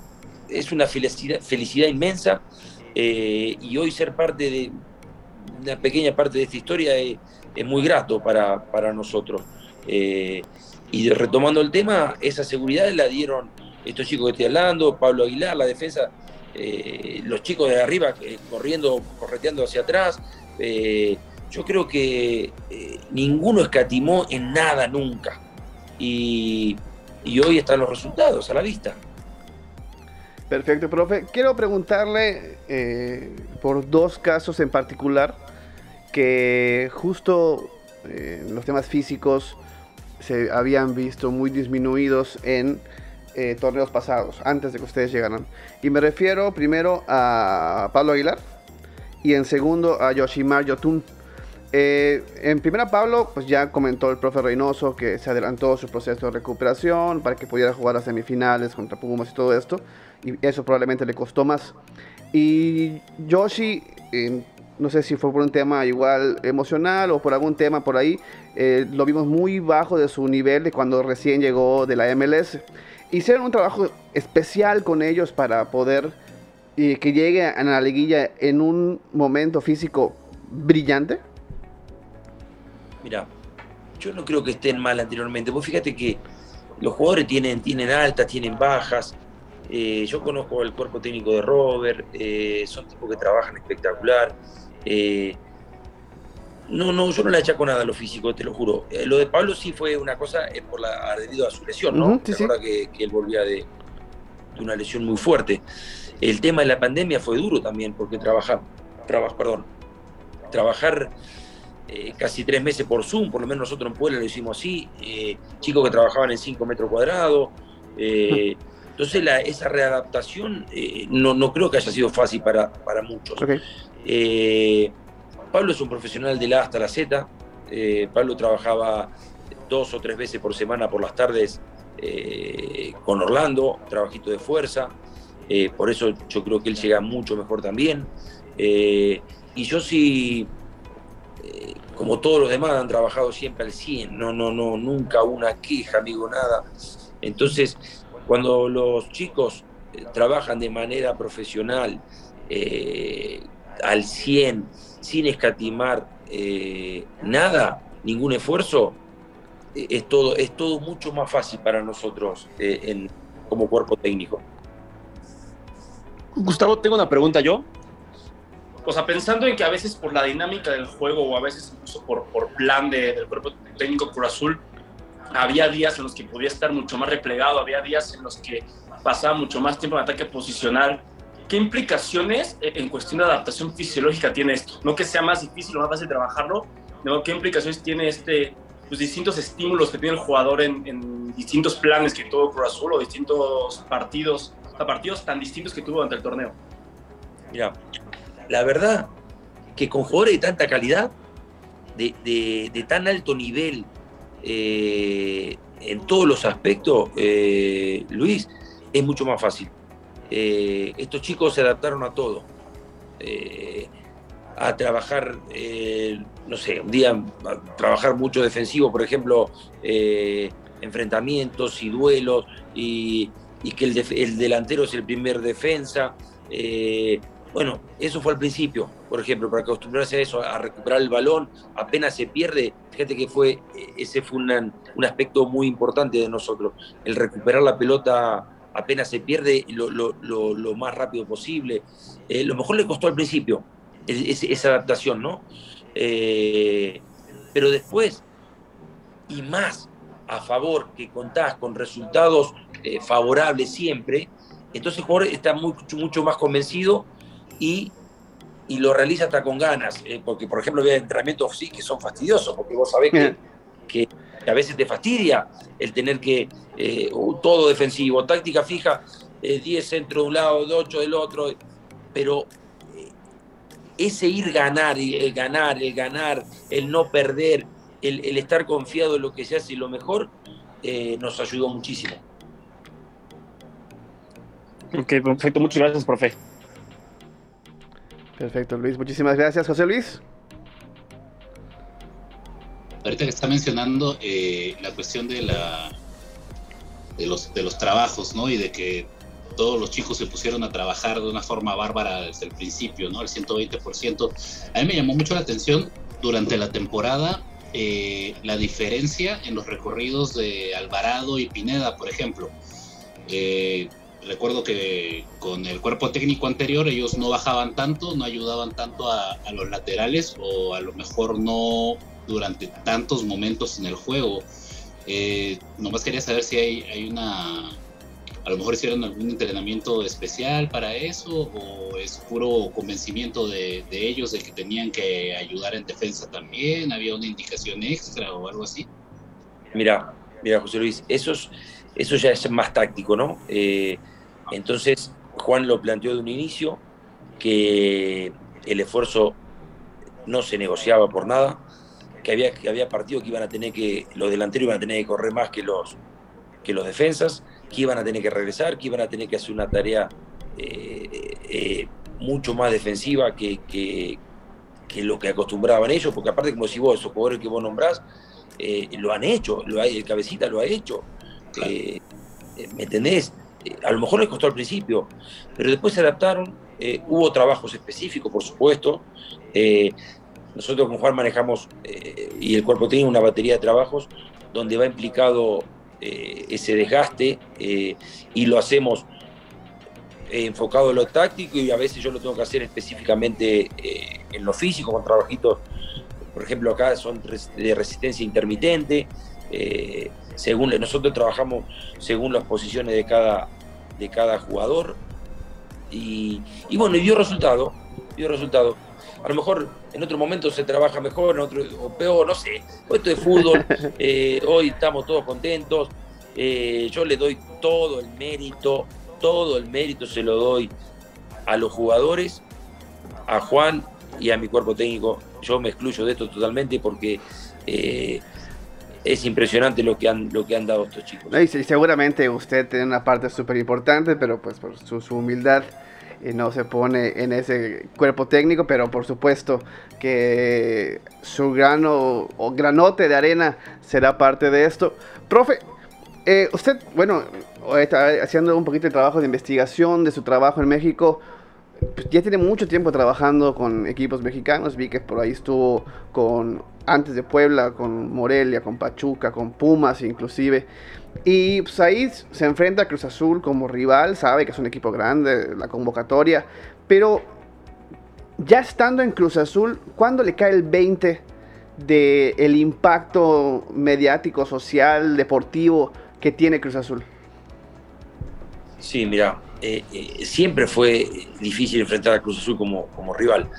es una felicidad, inmensa eh, y hoy ser parte de una pequeña parte de esta historia es, muy grato para, para nosotros. Eh, y retomando el tema, esa seguridad la dieron estos chicos que estoy hablando, Pablo Aguilar, la defensa los chicos de arriba corriendo, correteando hacia atrás. Yo creo que ninguno escatimó en nada nunca. Y, hoy están los resultados a la vista. Perfecto, profe. Quiero preguntarle por dos casos en particular que justo en los temas físicos se habían visto muy disminuidos en eh, torneos pasados, antes de que ustedes llegaran. Y me refiero primero a Pablo Aguilar y en segundo a Yoshimar Yotun. Eh, en primera, Pablo, pues ya comentó el profe Reynoso que se adelantó su proceso de recuperación para que pudiera jugar las semifinales contra Pumas y todo esto. Y eso probablemente le costó más. Y Yoshi, no sé si fue por un tema igual emocional o por algún tema por ahí, eh, lo vimos muy bajo de su nivel de cuando recién llegó de la MLS. Hicieron un trabajo especial con ellos para poder que llegue a la liguilla en un momento físico brillante. Mira, yo no creo que estén mal anteriormente. Vos fíjate que los jugadores tienen, tienen altas, tienen bajas. Eh, yo conozco el cuerpo técnico de Robert, eh, son tipos que trabajan espectacular. Eh, no, no, yo no le achaco nada a lo físico, te lo juro. Lo de Pablo sí fue una cosa por la, debido a su lesión, ¿no? que, él volvía de, una lesión muy fuerte. El tema de la pandemia fue duro también, porque trabajar, perdón, trabajar casi tres meses por Zoom, por lo menos nosotros en Puebla lo hicimos así, chicos que trabajaban en 5 metros cuadrados. entonces esa readaptación no, no creo que haya sido fácil para, para muchos. Eh, Pablo es un profesional de la A hasta la Z. Eh, Pablo trabajaba dos o tres veces por semana por las tardes eh, con Orlando, trabajito de fuerza. por eso yo creo que él llega mucho mejor también. y yo sí, como todos los demás, han trabajado siempre al 100. No, no, no, nunca una queja, amigo, nada. Entonces, cuando los chicos trabajan de manera profesional, al 100, sin escatimar eh, nada, ningún esfuerzo, eh, es todo, es todo mucho más fácil para nosotros eh, como cuerpo técnico. Gustavo, tengo una pregunta yo. O sea, pensando en que a veces por la dinámica del juego o a veces incluso por, por plan del cuerpo técnico por Azul, había días en los que podía estar mucho más replegado, había días en los que pasaba mucho más tiempo en ataque posicional ¿Qué implicaciones eh, en cuestión de adaptación fisiológica tiene esto? No que sea más difícil o más fácil trabajarlo, sino qué implicaciones tiene este, pues, distintos estímulos que tiene el jugador en, distintos planes que tuvo Cruz Azul o distintos partidos, o partidos tan distintos que tuvo durante el torneo. Mira, la verdad que con jugadores de tanta calidad, de, tan alto nivel eh, en todos los aspectos, eh, Luis, es mucho más fácil. Eh, estos chicos se adaptaron a todo. A trabajar, no sé, un día a trabajar mucho defensivo, por ejemplo, enfrentamientos y duelos, y, que el, delantero es el primer defensa. Bueno, eso fue al principio, por ejemplo, para acostumbrarse a eso, a recuperar el balón, apenas se pierde, fíjate que fue, ese fue un aspecto muy importante de nosotros, el recuperar la pelota apenas se pierde lo, más rápido posible. Eh, lo mejor le costó al principio esa adaptación, ¿no? Eh, pero después, y más a favor que contás con resultados eh, favorables siempre, entonces el jugador está mucho, mucho más convencido y, lo realiza hasta con ganas. porque, por ejemplo, había entrenamientos sí que son fastidiosos, porque vos sabés que, que a veces te fastidia el tener que eh, todo defensivo, táctica fija, 10 eh, centro de un lado, 8 del otro, pero eh, ese ir ganar, el ganar, el ganar, el no perder, el, estar confiado en lo que se hace y lo mejor, nos ayudó muchísimo. Ok, perfecto, muchas gracias, profe. Perfecto, Luis, muchísimas gracias, José Luis ahorita que está mencionando eh, la cuestión de la de los de los trabajos, ¿no? Y de que todos los chicos se pusieron a trabajar de una forma bárbara desde el principio, ¿no? El 120%. A mí me llamó mucho la atención durante la temporada eh, la diferencia en los recorridos de Alvarado y Pineda, por ejemplo. Eh, recuerdo que con el cuerpo técnico anterior ellos no bajaban tanto, no ayudaban tanto a, los laterales o a lo mejor no durante tantos momentos en el juego. Eh, nomás quería saber si hay, hay una a lo mejor hicieron algún entrenamiento especial para eso o es puro convencimiento de, ellos de que tenían que ayudar en defensa también, había una indicación extra o algo así. Mira, mira José Luis, eso, eso ya es más táctico, ¿no? Eh, entonces Juan lo planteó de un inicio que el esfuerzo no se negociaba por nada, que había, que había partidos que iban a tener que, los delanteros iban a tener que correr más que los, que los defensas, que iban a tener que regresar, que iban a tener que hacer una tarea eh, eh, mucho más defensiva que, que, lo que acostumbraban ellos, porque aparte, como si vos, esos jugadores que vos nombrás, eh, lo han hecho, lo el cabecita lo ha hecho. ¿Me entendés? A lo mejor les costó al principio, pero después se adaptaron, hubo trabajos específicos, por supuesto. nosotros con Juan manejamos, y el cuerpo tiene una batería de trabajos donde va implicado eh, ese desgaste eh, y lo hacemos enfocado en lo táctico y a veces yo lo tengo que hacer específicamente eh, en lo físico, con trabajitos, por ejemplo acá son de resistencia intermitente, según nosotros trabajamos según las posiciones de cada, de cada jugador y, y bueno, y dio resultado, dio resultado a lo mejor en otro momento se trabaja mejor, en otro o peor, no sé. Esto es fútbol, eh, hoy estamos todos contentos. Eh, yo le doy todo el mérito, todo el mérito se lo doy a los jugadores, a Juan y a mi cuerpo técnico. Yo me excluyo de esto totalmente porque eh, es impresionante lo que han, lo que han dado estos chicos. Y seguramente usted tiene una parte súper importante, pero pues por su humildad y no se pone en ese cuerpo técnico, pero por supuesto que su grano o granote de arena será parte de esto. Profe, eh, usted, bueno, está haciendo un poquito de trabajo de investigación de su trabajo en México. Pues ya tiene mucho tiempo trabajando con equipos mexicanos. Vi que por ahí estuvo con antes de Puebla, con Morelia, con Pachuca, con Pumas inclusive. Y pues ahí se enfrenta a Cruz Azul como rival, sabe que es un equipo grande, la convocatoria, pero ya estando en Cruz Azul, ¿cuándo le cae el 20 del el impacto mediático, social, deportivo que tiene Cruz Azul? Sí, mira, eh, eh, siempre fue difícil enfrentar a Cruz Azul como, como rival.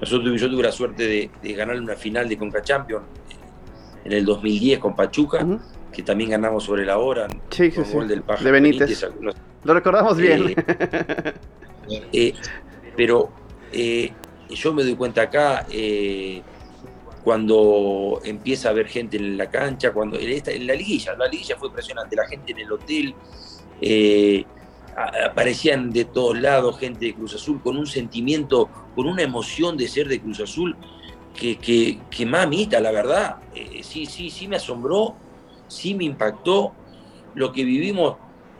Nosotros, yo tuve la suerte de, de ganar una final de Conca Champions en el 2010 con Pachuca que también ganamos sobre la hora. Sí, sí, sí. de Benítez. Lo recordamos bien. Eh, eh, pero eh, yo me doy cuenta acá cuando empieza a haber gente en la cancha, cuando en, esta, en la liguilla, la liguilla fue impresionante, la gente en el hotel, aparecían de todos lados gente de Cruz Azul con un sentimiento, con una emoción de ser de Cruz Azul que, que, que mamita, la verdad, sí, sí, sí me asombró sí me impactó lo que vivimos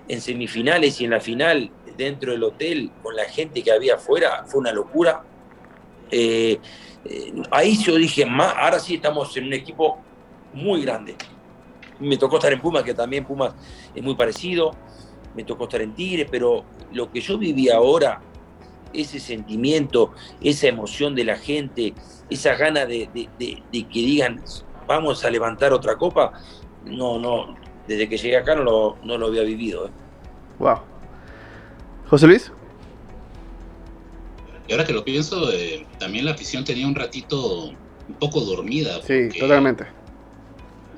en semifinales y en la final dentro del hotel con la gente que había afuera, fue una locura. Eh, eh, ahí yo dije, ahora sí estamos en un equipo muy grande. Me tocó estar en Pumas, que también Pumas es muy parecido, me tocó estar en Tigre, pero lo que yo viví ahora, ese sentimiento, esa emoción de la gente, esa gana de, de que digan, vamos a levantar otra copa, no, no, desde que llegué acá no lo, no lo había vivido. Wow. ¿eh? José Luis. Y ahora que lo pienso, eh, también la afición tenía un ratito un poco dormida. Sí, totalmente.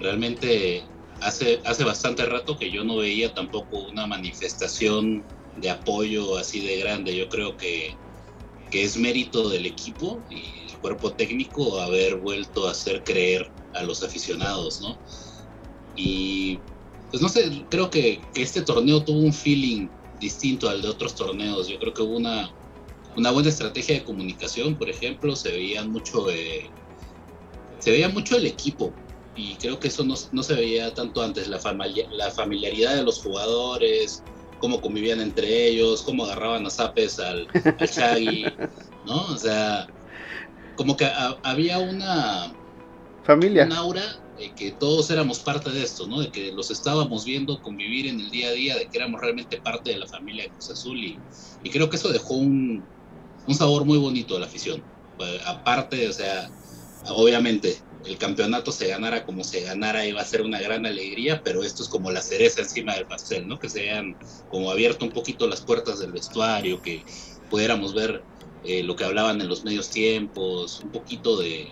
Realmente hace, hace bastante rato que yo no veía tampoco una manifestación de apoyo así de grande. Yo creo que, que es mérito del equipo y el cuerpo técnico haber vuelto a hacer creer a los aficionados, ¿no? Y pues no sé, creo que, este torneo tuvo un feeling distinto al de otros torneos. Yo creo que hubo una, una buena estrategia de comunicación, por ejemplo, se veía mucho se veía mucho el equipo y creo que eso no, se veía tanto antes, la, la familiaridad de los jugadores, cómo convivían entre ellos, cómo agarraban a zapes al, al ¿no? O sea, como que había una Familia. un aura de que todos éramos parte de esto, ¿no? De que los estábamos viendo convivir en el día a día, de que éramos realmente parte de la familia de Cruz Azul y, y creo que eso dejó un, un sabor muy bonito a la afición. Aparte, o sea, obviamente el campeonato se ganara como se ganara iba a ser una gran alegría, pero esto es como la cereza encima del pastel, ¿no? Que se hayan como abierto un poquito las puertas del vestuario, que pudiéramos ver eh, lo que hablaban en los medios tiempos, un poquito de,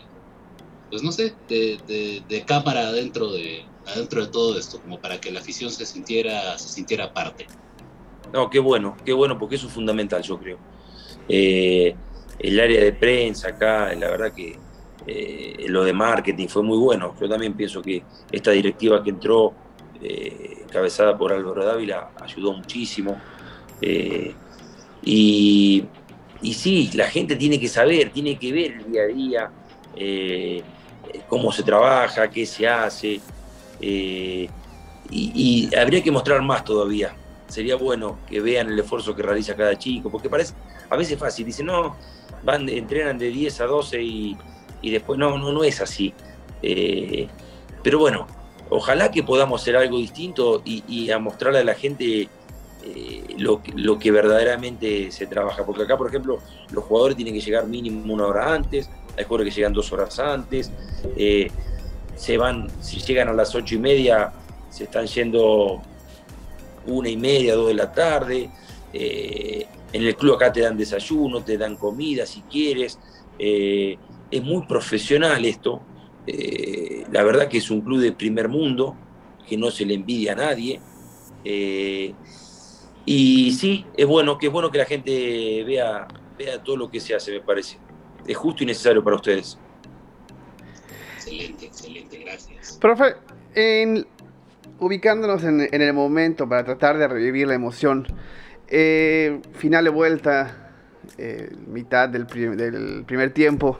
pues no sé, de, de, cámara adentro de, adentro de todo esto, como para que la afición se sintiera, se sintiera parte. No, qué bueno, qué bueno, porque eso es fundamental, yo creo. Eh, el área de prensa acá, la verdad que eh, lo de marketing fue muy bueno. Yo también pienso que esta directiva que entró, eh, cabezada por Álvaro Dávila, ayudó muchísimo. Eh, y, y, sí, la gente tiene que saber, tiene que ver el día a día, cómo se trabaja, qué se hace. Y, habría que mostrar más todavía. Sería bueno que vean el esfuerzo que realiza cada chico, porque parece a veces fácil. Dicen, no, van, entrenan de 10 a 12 y y después no, no, no es así. Eh, pero bueno, ojalá que podamos hacer algo distinto y, a mostrarle a la gente eh, lo, lo, que verdaderamente se trabaja. Porque acá, por ejemplo, los jugadores tienen que llegar mínimo una hora antes, hay jugadores que llegan dos horas antes, eh, se van, si llegan a las ocho y media, se están yendo una y media, dos de la tarde. en el club acá te dan desayuno, te dan comida si quieres es muy profesional esto. Eh, la verdad que es un club de primer mundo, que no se le envidia a nadie. Eh, y sí, es bueno, que es bueno que la gente vea, vea todo lo que se hace, me parece. Es justo y necesario para ustedes. Excelente, excelente, gracias. Profe, en, ubicándonos en, el momento para tratar de revivir la emoción, eh, final de vuelta, mitad del, del primer tiempo,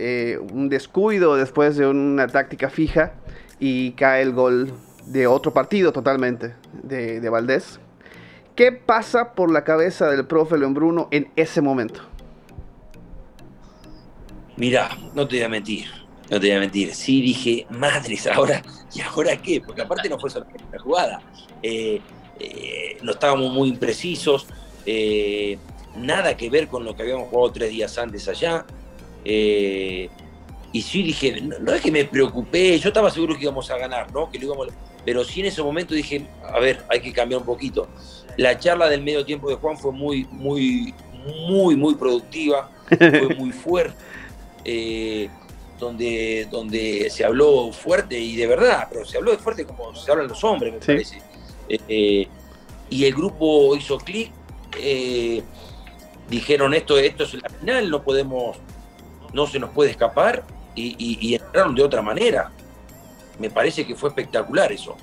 eh, un descuido después de una táctica fija y cae el gol de otro partido totalmente de, Valdés. ¿Qué pasa por la cabeza del profe León Bruno en ese momento? Mira, no te voy a mentir, no te voy a mentir. Sí dije, madres, ahora, ¿y ahora qué? Porque aparte no fue solo la jugada. Eh, eh, no estábamos muy imprecisos, nada que ver con lo que habíamos jugado tres días antes allá. Eh, y sí dije, no, es que me preocupé, yo estaba seguro que íbamos a ganar, ¿no? Que lo íbamos, pero sí en ese momento dije, a ver, hay que cambiar un poquito. La charla del medio tiempo de Juan fue muy, muy, muy, muy productiva, fue muy fuerte, eh, donde, donde se habló fuerte y de verdad, pero se habló de fuerte como se hablan los hombres, me parece. Eh, y el grupo hizo clic, dijeron esto, esto es la final, no podemos no se nos puede escapar y, entraron de otra manera. Me parece que fue espectacular eso.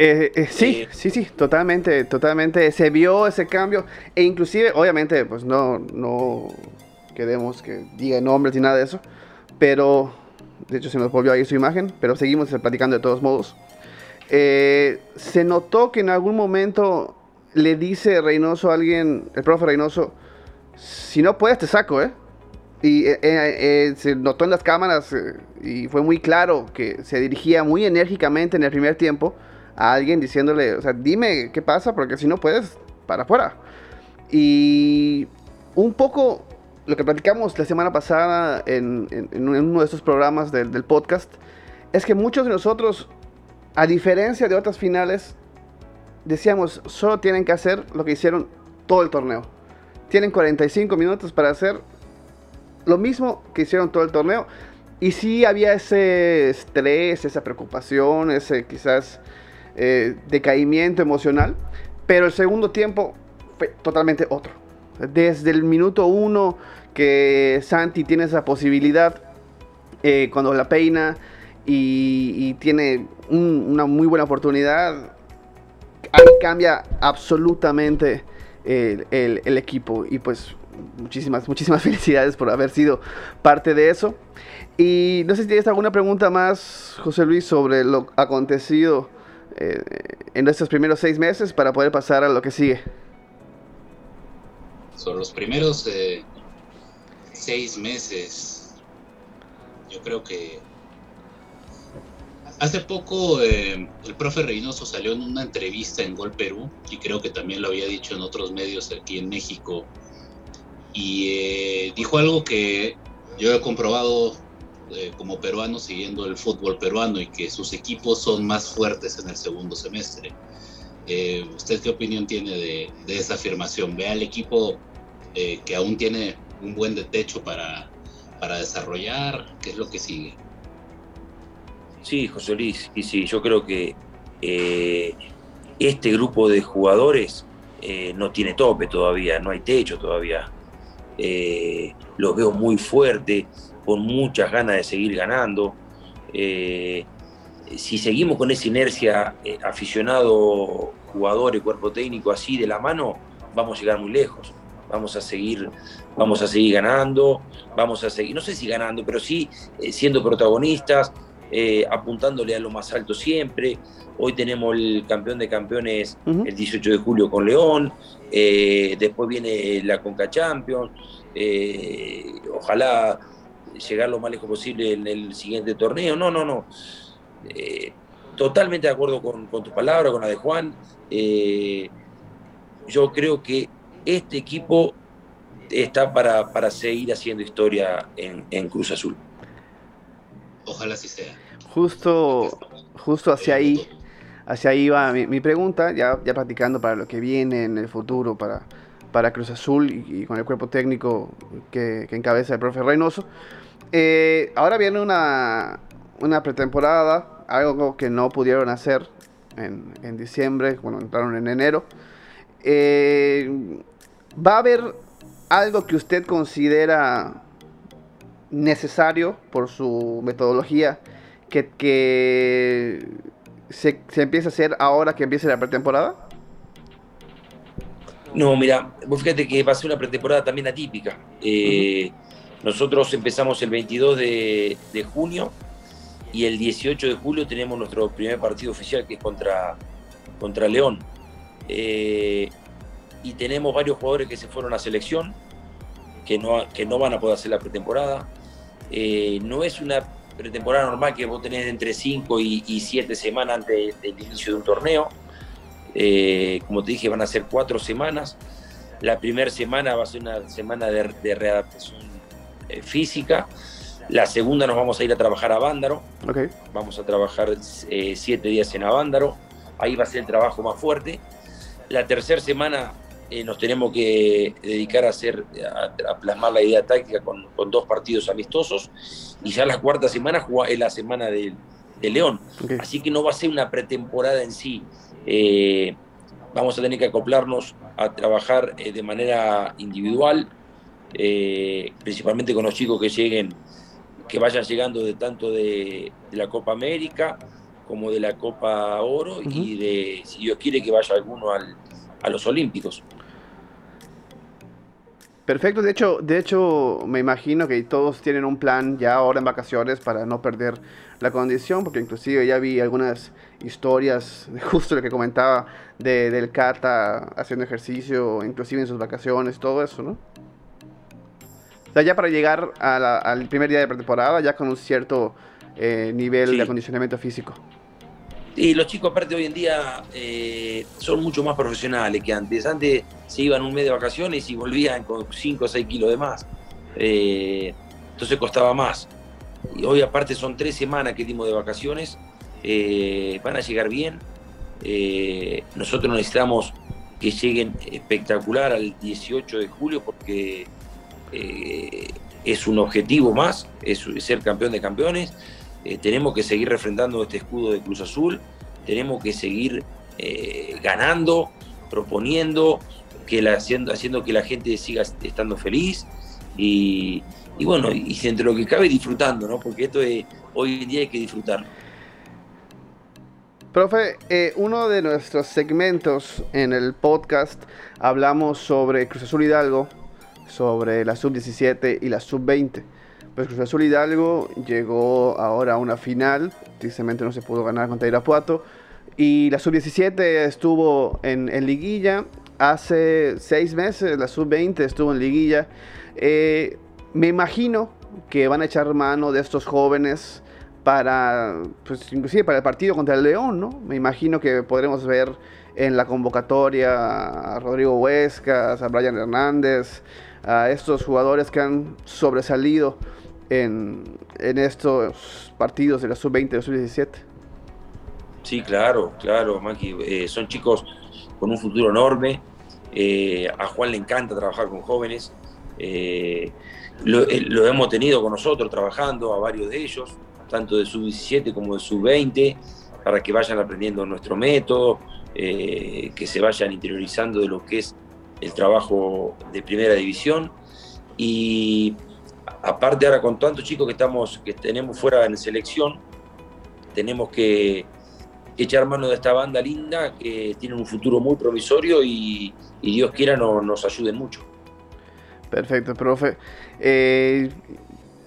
Eh, eh, sí, eh, sí, sí, totalmente, totalmente. Se vio ese cambio e inclusive, obviamente, pues no, no queremos que diga nombres ni nada de eso, pero de hecho se nos volvió ahí su imagen, pero seguimos platicando de todos modos. se notó que en algún momento le dice Reynoso a alguien, el profe Reynoso, si no puedes te saco, ¿eh? Y eh, eh, eh, se notó en las cámaras y fue muy claro que se dirigía muy enérgicamente en el primer tiempo a alguien diciéndole, o sea, dime qué pasa porque si no puedes, para afuera. Y un poco lo que platicamos la semana pasada en, uno de estos programas del, podcast es que muchos de nosotros, a diferencia de otras finales, decíamos, solo tienen que hacer lo que hicieron todo el torneo. Tienen 45 minutos para hacer lo mismo que hicieron todo el torneo. Y sí había ese estrés, esa preocupación, ese quizás eh, decaimiento emocional. Pero el segundo tiempo fue totalmente otro. Desde el minuto uno que Santi tiene esa posibilidad, eh, cuando la peina y, tiene una muy buena oportunidad, ahí cambia absolutamente el, el equipo. Y pues muchísimas, muchísimas felicidades por haber sido parte de eso. Y no sé si tienes alguna pregunta más, José Luis, sobre lo acontecido eh, en estos primeros seis meses para poder pasar a lo que sigue. Sobre los primeros eh, seis meses. yo creo que hace poco eh, el profe Reynoso salió en una entrevista en Gol Perú y creo que también lo había dicho en otros medios aquí en México y eh, dijo algo que yo he comprobado eh, como peruano siguiendo el fútbol peruano y que sus equipos son más fuertes en el segundo semestre. ¿Usted qué opinión tiene de, esa afirmación? ¿Ve al equipo que aún tiene un buen techo para, para desarrollar? ¿Qué es lo que sigue? Sí, José Luis, y sí, yo creo que eh, este grupo de jugadores eh, no tiene tope todavía, no hay techo todavía. Eh, los veo muy fuertes, con muchas ganas de seguir ganando. si seguimos con esa inercia, aficionado, jugador y cuerpo técnico así de la mano, vamos a llegar muy lejos vamos a seguir, vamos a seguir ganando, vamos a seguir, no sé si ganando, pero sí eh, siendo protagonistas, eh, apuntándole a lo más alto siempre. Hoy tenemos el campeón de campeones el 18 de julio con León, eh, después viene la Conca Champions, ojalá llegar lo más lejos posible en el siguiente torneo. No, no, no. totalmente de acuerdo con, con tu palabra, con la de Juan. yo creo que este equipo está para, para seguir haciendo historia en, Cruz Azul. Ojalá así sea. Justo, justo hacia ahí, hacia ahí va mi, pregunta, ya, ya practicando para lo que viene en el futuro para, para Cruz Azul y, con el cuerpo técnico que, encabeza el profe Reynoso. Eh, ahora viene una, una pretemporada, algo que no pudieron hacer en, en diciembre, cuando entraron en enero. Eh, ¿Va a haber algo que usted considera necesario por su metodología que, se, empiece a hacer ahora que empiece la pretemporada? No, mira, vos fíjate que va a ser una pretemporada también atípica. Eh, nosotros empezamos el 22 de, junio y el 18 de julio tenemos nuestro primer partido oficial que es contra, contra León. Eh, y tenemos varios jugadores que se fueron a selección, que no, que no van a poder hacer la pretemporada. Eh, no es una pretemporada normal que vos tenés entre 5 y 7 semanas antes del inicio de un torneo. Eh, como te dije, van a ser 4 semanas. La primera semana va a ser una semana de, de readaptación eh, física. La segunda nos vamos a ir a trabajar a Vándaro. Okay. Vamos a trabajar 7 días en Avándaro. Ahí va a ser el trabajo más fuerte. La tercera semana eh, nos tenemos que dedicar a hacer, a, plasmar la idea táctica con, dos partidos amistosos y ya la cuarta semana es la semana de, León. Así que no va a ser una pretemporada en sí. Eh, vamos a tener que acoplarnos a trabajar eh, de manera individual, principalmente con los chicos que lleguen, que vayan llegando de tanto de, la Copa América como de la Copa Oro y de, si Dios quiere, que vaya alguno al, a los Olímpicos. Perfecto, de hecho, de hecho me imagino que todos tienen un plan ya ahora en vacaciones para no perder la condición, porque inclusive ya vi algunas historias, justo lo que comentaba, de, del Cata haciendo ejercicio, inclusive en sus vacaciones, todo eso, ¿no? O sea, ya para llegar al primer día de pretemporada, ya con un cierto eh, nivel de acondicionamiento físico. Y los chicos, aparte, hoy en día eh, son mucho más profesionales que antes. Antes se iban un mes de vacaciones y volvían con 5 o 6 kilos de más. Eh, entonces costaba más. Hoy, aparte, son tres semanas que dimos de vacaciones. Eh, van a llegar bien. nosotros necesitamos que lleguen espectacular al 18 de julio porque es un objetivo más, es ser campeón de campeones eh, tenemos que seguir refrendando este escudo de Cruz Azul, tenemos que seguir eh, ganando, proponiendo, que la, haciendo, haciendo que la gente siga estando feliz y, bueno, y entre lo que cabe disfrutando, ¿no? Porque esto es, hoy en día hay que disfrutar. Profe, eh, uno de nuestros segmentos en el podcast hablamos sobre Cruz Azul Hidalgo, sobre la sub-17 y la sub-20. Pues Cruz Azul Hidalgo llegó ahora a una final, tristemente no se pudo ganar contra Irapuato. Y la sub-17 estuvo en, liguilla. Hace seis meses la sub-20 estuvo en liguilla. Eh, me imagino que van a echar mano de estos jóvenes para, pues inclusive para el partido contra el León, ¿no? Me imagino que podremos ver en la convocatoria a Rodrigo Huescas, a Brian Hernández, a estos jugadores que han sobresalido en, estos partidos de la sub-20 y la sub-17. Sí, claro, claro, Maki. Eh, son chicos con un futuro enorme. Eh, a Juan le encanta trabajar con jóvenes. Eh, lo, lo, hemos tenido con nosotros trabajando a varios de ellos tanto de sub-17 como de sub-20, para que vayan aprendiendo nuestro método, que se vayan interiorizando de lo que es el trabajo de primera división. Y aparte ahora con tantos chicos que, estamos, que tenemos fuera en selección, tenemos que, echar mano de esta banda linda que tiene un futuro muy provisorio y, Dios quiera no, nos ayuden mucho. Perfecto, profe. Eh,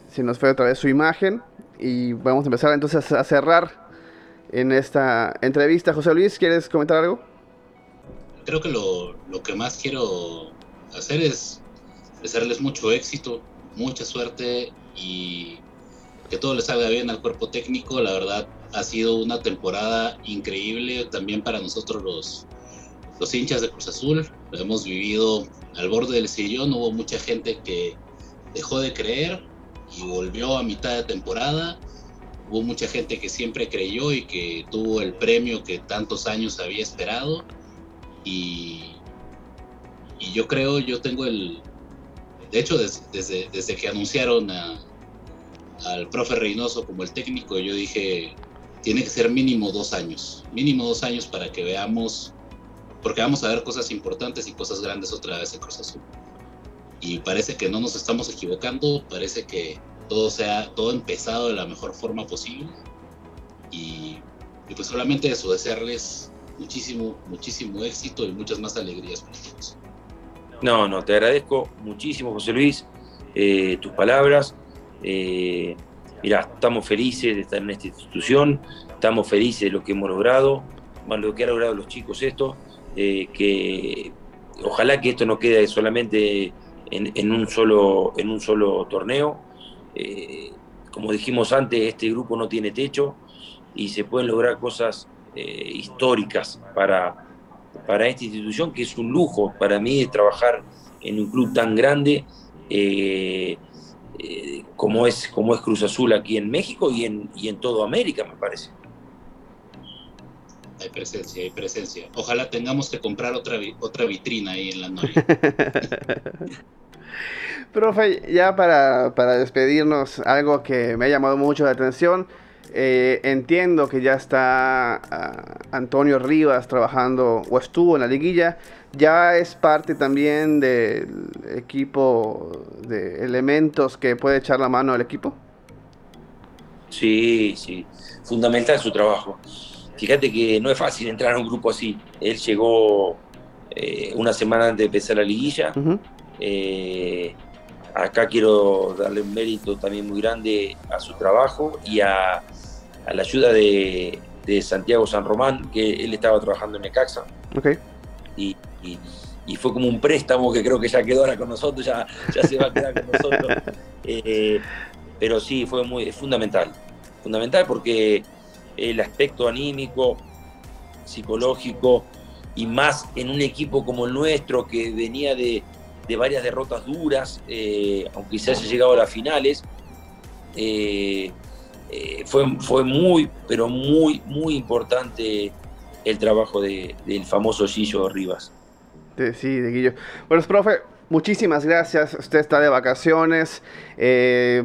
se nos fue otra vez su imagen y vamos a empezar entonces a cerrar en esta entrevista. José Luis, ¿quieres comentar algo? Creo que lo, lo que más quiero hacer es desearles mucho éxito, mucha suerte y que todo les salga bien al cuerpo técnico. La verdad ha sido una temporada increíble también para nosotros los, los hinchas de Cruz Azul. Lo hemos vivido al borde del sillón, hubo mucha gente que dejó de creer y volvió a mitad de temporada. Hubo mucha gente que siempre creyó y que tuvo el premio que tantos años había esperado. Y yo creo, yo tengo el... De hecho, desde, que anunciaron al profe Reynoso como el técnico, yo dije, tiene que ser mínimo dos años. Mínimo dos años para que veamos, porque vamos a ver cosas importantes y cosas grandes otra vez en Cruz Azul y parece que no nos estamos equivocando, parece que todo sea, todo empezado de la mejor forma posible y, pues solamente eso, desearles muchísimo, muchísimo éxito y muchas más alegrías para todos. No, no, te agradezco muchísimo José Luis, eh, tus palabras. Eh, mira, estamos felices de estar en esta institución, estamos felices de lo que hemos logrado, bueno, lo que han logrado los chicos esto, eh, que ojalá que esto no quede solamente en, un, solo, en un solo torneo. Eh, como dijimos antes, este grupo no tiene techo y se pueden lograr cosas históricas para, para esta institución, que es un lujo para mí trabajar en un club tan grande eh, como, es, como es Cruz Azul aquí en México y en, y en toda América, me parece. Hay presencia, hay presencia. Ojalá tengamos que comprar otra, otra vitrina ahí en la noche. Profe, ya para, despedirnos, algo que me ha llamado mucho la atención. Eh, entiendo que ya está ah, Antonio Rivas trabajando o estuvo en la liguilla. Ya es parte también del equipo de elementos que puede echar la mano al equipo. Sí, sí, fundamental su trabajo. Fíjate que no es fácil entrar a un grupo así. Él llegó eh, una semana antes de empezar la liguilla. Eh, acá quiero darle un mérito también muy grande a su trabajo y a, la ayuda de, Santiago San Román, que él estaba trabajando en Necaxa. Okay. Y, fue como un préstamo que creo que ya quedó ahora con nosotros, ya, ya se va a quedar con nosotros. Eh, pero sí, fue muy fundamental. Fundamental porque el aspecto anímico, psicológico, y más en un equipo como el nuestro que venía de, varias derrotas duras, eh, aunque se haya llegado a las finales, eh, eh, fue, fue muy, pero muy, muy importante el trabajo del famoso Gillo Rivas. Sí, de Guillo. Bueno, profe, muchísimas gracias. Usted está de vacaciones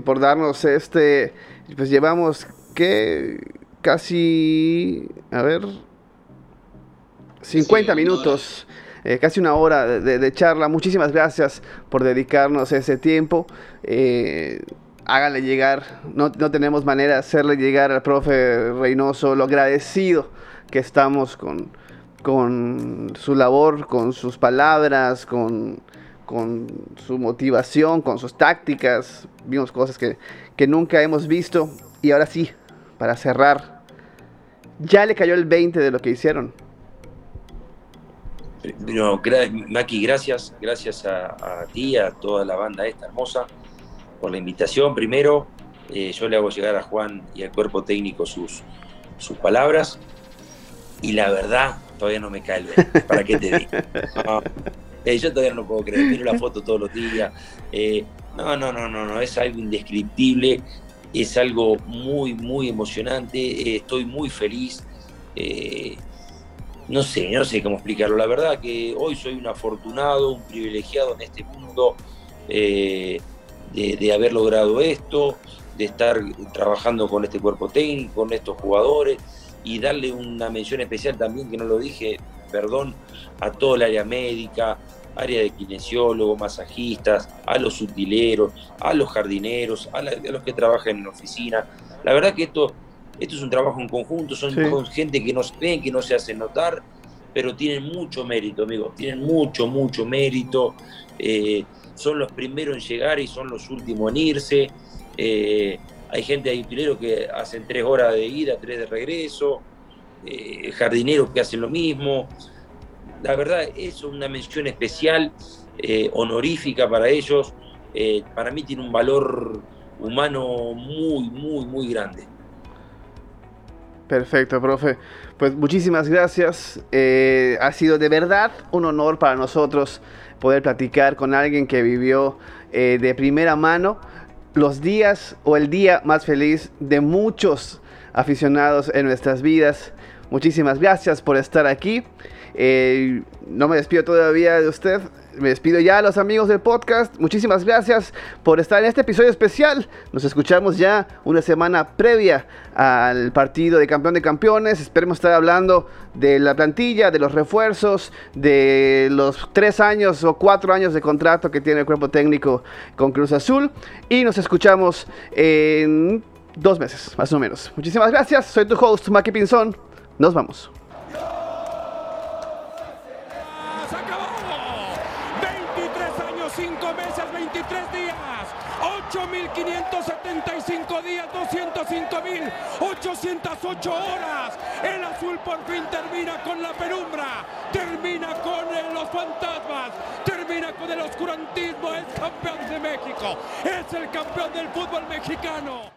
por darnos este. Pues llevamos que casi, a ver, 50 minutos, eh, casi una hora de, charla. Muchísimas gracias por dedicarnos ese tiempo. Eh, háganle llegar, no, tenemos manera de hacerle llegar al profe Reynoso lo agradecido que estamos con, con su labor, con sus palabras, con, con su motivación, con sus tácticas. Vimos cosas que, que nunca hemos visto. Y ahora sí, para cerrar ya le cayó el 20 de lo que hicieron. No, gracias, gracias a, ti, a toda la banda esta hermosa. Por la invitación primero. Eh, yo le hago llegar a Juan y al cuerpo técnico sus, sus palabras. Y la verdad, todavía no me cae el ¿Para qué te digo? Eh, yo todavía no puedo creer. Miro la foto todos los días. Eh, no, no, no, no, no. Es algo indescriptible. Es algo muy, muy emocionante. estoy muy feliz. no sé, no sé cómo explicarlo. La verdad que hoy soy un afortunado, un privilegiado en este mundo de, haber logrado esto, de estar trabajando con este cuerpo técnico, con estos jugadores y darle una mención especial también, que no lo dije, perdón, a todo el área médica, área de kinesiólogos, masajistas, a los utileros, a los jardineros, a, los que trabajan en la oficina. La verdad que esto, esto es un trabajo en conjunto, son gente que no se ven, que no se hacen notar, pero tienen mucho mérito, amigos, tienen mucho, mucho mérito. Eh, son los primeros en llegar y son los últimos en irse. Eh, hay gente de utilero que hacen tres horas de ida, tres de regreso, eh, jardineros que hacen lo mismo. La verdad es una mención especial, honorífica para ellos. para mí tiene un valor humano muy, muy, muy grande. Perfecto, profe. Pues muchísimas gracias. ha sido de verdad un honor para nosotros poder platicar con alguien que vivió eh, de primera mano los días o el día más feliz de muchos aficionados en nuestras vidas. Muchísimas gracias por estar aquí. Eh, no me despido todavía de usted. Me despido ya a los amigos del podcast. Muchísimas gracias por estar en este episodio especial. Nos escuchamos ya una semana previa al partido de campeón de campeones. Esperemos estar hablando de la plantilla, de los refuerzos, de los tres años o cuatro años de contrato que tiene el cuerpo técnico con Cruz Azul. Y nos escuchamos en dos meses, más o menos. Muchísimas gracias. Soy tu host, Maki Pinzón. Nos vamos. 808 horas. El azul por fin termina con la penumbra, termina con los fantasmas, termina con el oscurantismo. Es campeón de México, es el campeón del fútbol mexicano.